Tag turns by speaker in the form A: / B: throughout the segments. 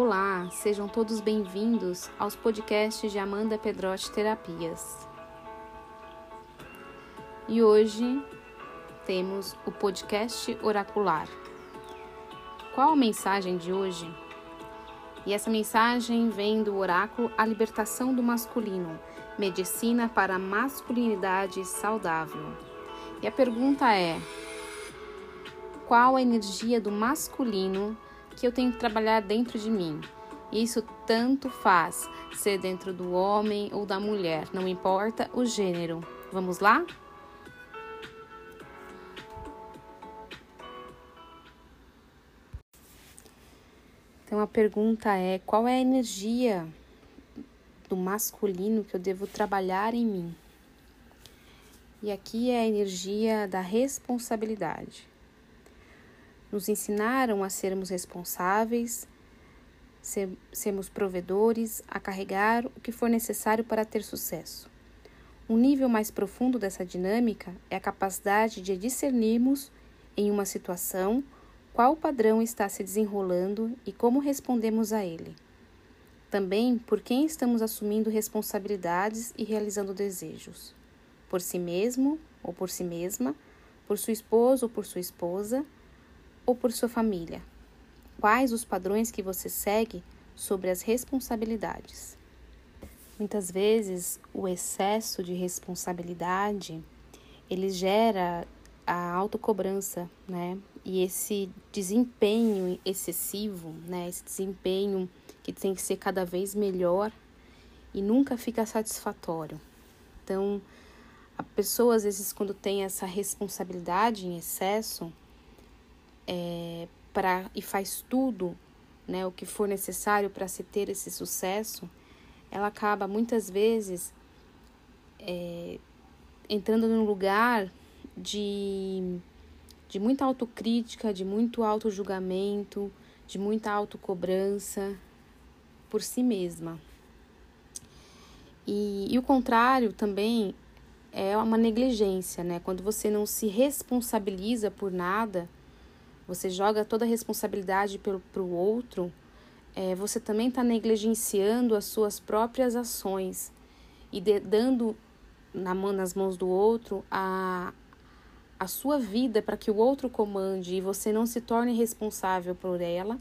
A: Olá, sejam todos bem-vindos aos podcasts de Amanda Pedrotti Terapias. E hoje temos o podcast oracular. Qual a mensagem de hoje? E essa mensagem vem do oráculo A Libertação do Masculino, Medicina para a Masculinidade Saudável. E a pergunta é: qual a energia do masculino que eu tenho que trabalhar dentro de mim? Isso tanto faz ser dentro do homem ou da mulher, não importa o gênero. Vamos lá? Então a pergunta é: qual é a energia do masculino que eu devo trabalhar em mim? E aqui é a energia da responsabilidade. Nos ensinaram a sermos responsáveis, ser, sermos provedores, a carregar o que for necessário para ter sucesso. Um nível mais profundo dessa dinâmica é a capacidade de discernirmos em uma situação qual padrão está se desenrolando e como respondemos a ele. Também por quem estamos assumindo responsabilidades e realizando desejos. Por si mesmo ou por si mesma, por sua esposa ou por sua esposa, ou por sua família. Quais os padrões que você segue sobre as responsabilidades? Muitas vezes o excesso de responsabilidade ele gera a autocobrança, né? E esse desempenho excessivo, né? Esse desempenho que tem que ser cada vez melhor e nunca fica satisfatório. Então, a pessoa às vezes quando tem essa responsabilidade em excesso, é, e faz tudo, né, o que for necessário para se ter esse sucesso, ela acaba muitas vezes é, entrando num lugar de, de muita autocrítica, de muito auto-julgamento, de muita autocobrança por si mesma. E, e o contrário também é uma negligência, né? Quando você não se responsabiliza por nada, você joga toda a responsabilidade para o outro, é, você também está negligenciando as suas próprias ações e de, dando na mão, nas mãos do outro a, a sua vida para que o outro comande e você não se torne responsável por ela,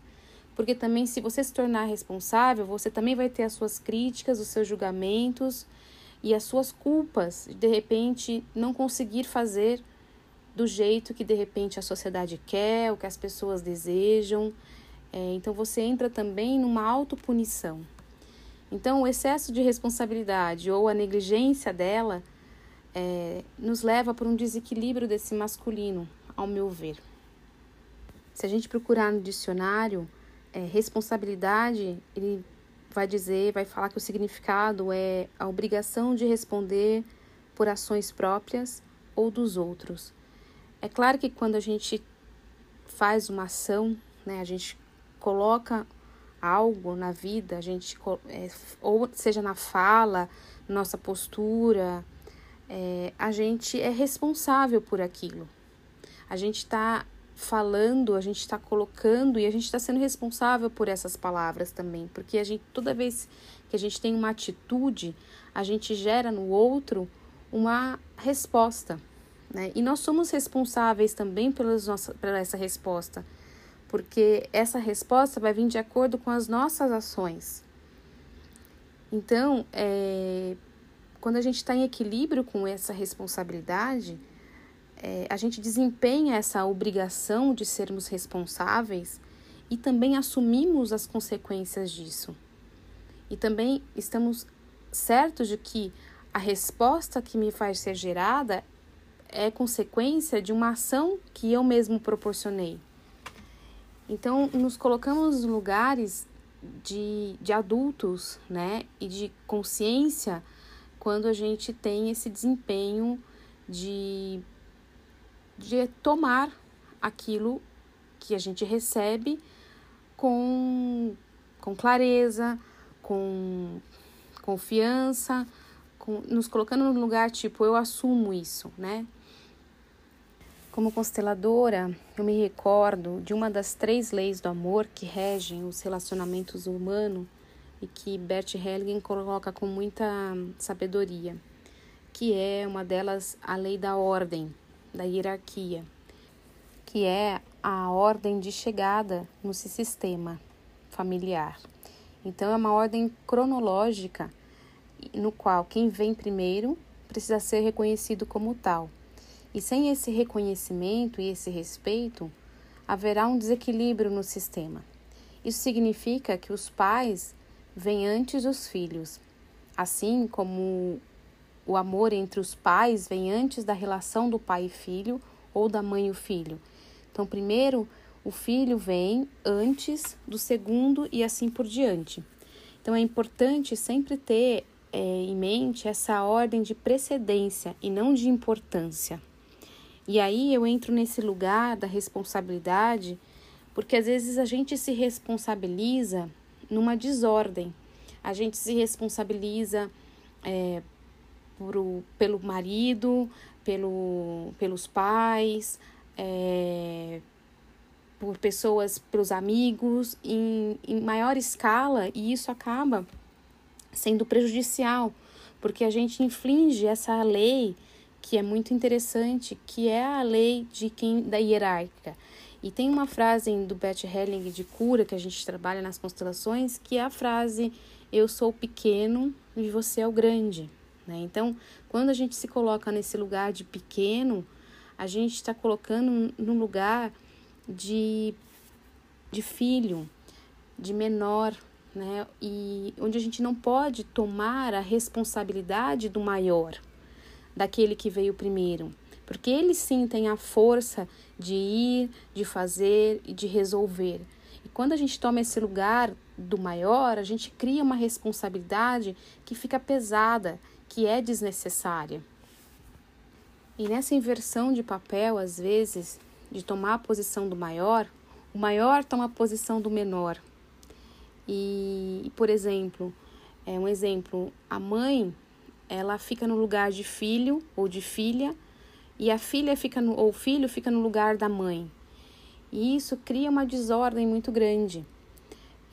A: porque também se você se tornar responsável, você também vai ter as suas críticas, os seus julgamentos e as suas culpas, de repente não conseguir fazer do jeito que de repente a sociedade quer, o que as pessoas desejam. É, então você entra também numa autopunição. Então o excesso de responsabilidade ou a negligência dela é, nos leva para um desequilíbrio desse masculino, ao meu ver. Se a gente procurar no dicionário, é, responsabilidade, ele vai dizer, vai falar que o significado é a obrigação de responder por ações próprias ou dos outros. É claro que quando a gente faz uma ação, né, a gente coloca algo na vida, a gente é, ou seja na fala, nossa postura, é, a gente é responsável por aquilo. A gente está falando, a gente está colocando e a gente está sendo responsável por essas palavras também, porque a gente toda vez que a gente tem uma atitude, a gente gera no outro uma resposta, né? E nós somos responsáveis também pelas nossa, pela essa resposta, porque essa resposta vai vir de acordo com as nossas ações. Então, é, quando a gente está em equilíbrio com essa responsabilidade, é, a gente desempenha essa obrigação de sermos responsáveis e também assumimos as consequências disso. E também estamos certos de que a resposta que me faz ser gerada é consequência de uma ação que eu mesmo proporcionei. Então, nos colocamos nos lugares de, de adultos, né, e de consciência quando a gente tem esse desempenho de, de tomar aquilo que a gente recebe com, com clareza, com confiança, com, nos colocando no lugar tipo, eu assumo isso, né? Como consteladora, eu me recordo de uma das três leis do amor que regem os relacionamentos humanos e que Bert Hellinger coloca com muita sabedoria, que é uma delas a lei da ordem, da hierarquia, que é a ordem de chegada no sistema familiar. Então é uma ordem cronológica no qual quem vem primeiro precisa ser reconhecido como tal. E sem esse reconhecimento e esse respeito, haverá um desequilíbrio no sistema. Isso significa que os pais vêm antes dos filhos, assim como o amor entre os pais vem antes da relação do pai e filho ou da mãe e o filho. Então, primeiro o filho vem antes do segundo e assim por diante. Então, é importante sempre ter é, em mente essa ordem de precedência e não de importância. E aí eu entro nesse lugar da responsabilidade, porque às vezes a gente se responsabiliza numa desordem. A gente se responsabiliza é, por, pelo marido, pelo, pelos pais, é, por pessoas, pelos amigos, em, em maior escala, e isso acaba sendo prejudicial, porque a gente inflige essa lei que é muito interessante, que é a lei de quem da hierárquica. E tem uma frase do Beth Helling de cura que a gente trabalha nas constelações, que é a frase eu sou pequeno e você é o grande. Né? Então, quando a gente se coloca nesse lugar de pequeno, a gente está colocando no lugar de, de filho, de menor, né? E onde a gente não pode tomar a responsabilidade do maior, daquele que veio primeiro, porque eles sim têm a força de ir, de fazer e de resolver. E quando a gente toma esse lugar do maior, a gente cria uma responsabilidade que fica pesada, que é desnecessária. E nessa inversão de papel, às vezes, de tomar a posição do maior, o maior toma a posição do menor. E, por exemplo, é um exemplo, a mãe, ela fica no lugar de filho ou de filha, e a filha fica no, ou o filho fica no lugar da mãe. E isso cria uma desordem muito grande.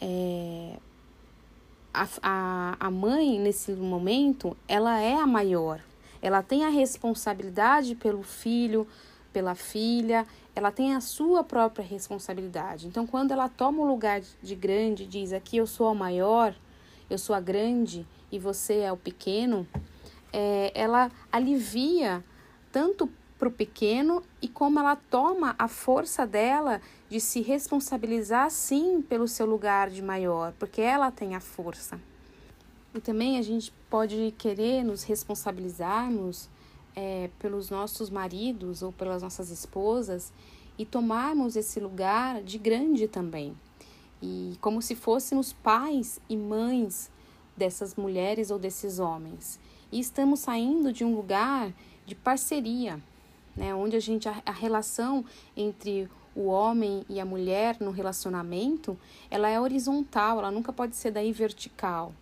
A: É, a, a, a mãe, nesse momento, ela é a maior. Ela tem a responsabilidade pelo filho, pela filha, ela tem a sua própria responsabilidade. Então, quando ela toma o lugar de grande, diz aqui eu sou a maior, eu sou a grande e você é o pequeno, é, ela alivia tanto para o pequeno e como ela toma a força dela de se responsabilizar sim pelo seu lugar de maior, porque ela tem a força. E também a gente pode querer nos responsabilizarmos é, pelos nossos maridos ou pelas nossas esposas e tomarmos esse lugar de grande também. E como se fôssemos pais e mães dessas mulheres ou desses homens. E estamos saindo de um lugar de parceria, né, onde a gente a, a relação entre o homem e a mulher no relacionamento, ela é horizontal, ela nunca pode ser daí vertical.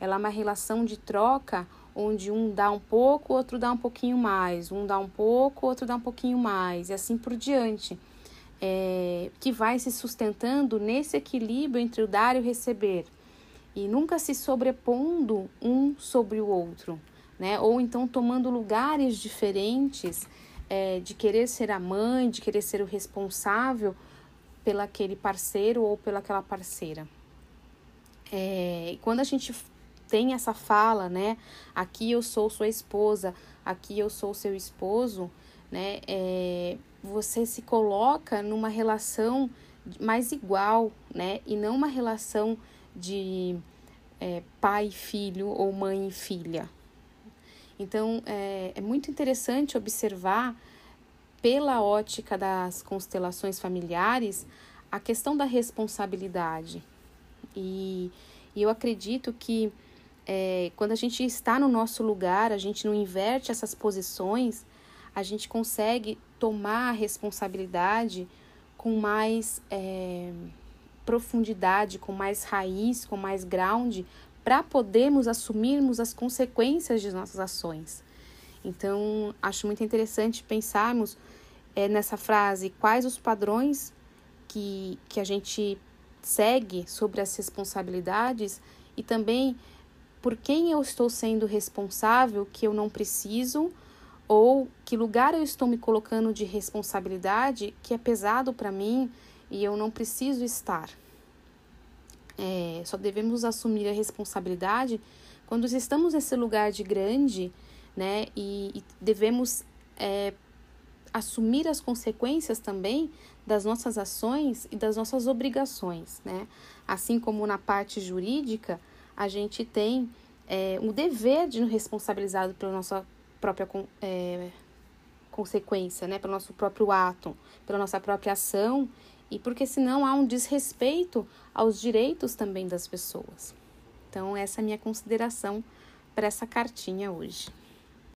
A: Ela é uma relação de troca onde um dá um pouco, outro dá um pouquinho mais, um dá um pouco, outro dá um pouquinho mais, e assim por diante. É, que vai se sustentando nesse equilíbrio entre o dar e o receber, e nunca se sobrepondo um sobre o outro, né? Ou então tomando lugares diferentes é, de querer ser a mãe, de querer ser o responsável pelaquele parceiro ou pelaquela parceira. É, quando a gente tem essa fala, né? Aqui eu sou sua esposa, aqui eu sou seu esposo, né? É, você se coloca numa relação mais igual, né? E não uma relação de é, pai e filho ou mãe e filha. Então é, é muito interessante observar pela ótica das constelações familiares a questão da responsabilidade. E, e eu acredito que é, quando a gente está no nosso lugar, a gente não inverte essas posições, a gente consegue tomar a responsabilidade com mais é, profundidade, com mais raiz, com mais ground, para podermos assumirmos as consequências de nossas ações. Então, acho muito interessante pensarmos é, nessa frase quais os padrões que, que a gente segue sobre as responsabilidades e também por quem eu estou sendo responsável que eu não preciso ou que lugar eu estou me colocando de responsabilidade que é pesado para mim e eu não preciso estar. É, só devemos assumir a responsabilidade quando estamos nesse lugar de grande, né? E, e devemos é, assumir as consequências também das nossas ações e das nossas obrigações, né? Assim como na parte jurídica, a gente tem é, um dever de nos responsabilizar pela nossa própria é, consequência, né? Pelo nosso próprio ato, pela nossa própria ação e porque senão há um desrespeito aos direitos também das pessoas. Então, essa é a minha consideração para essa cartinha hoje.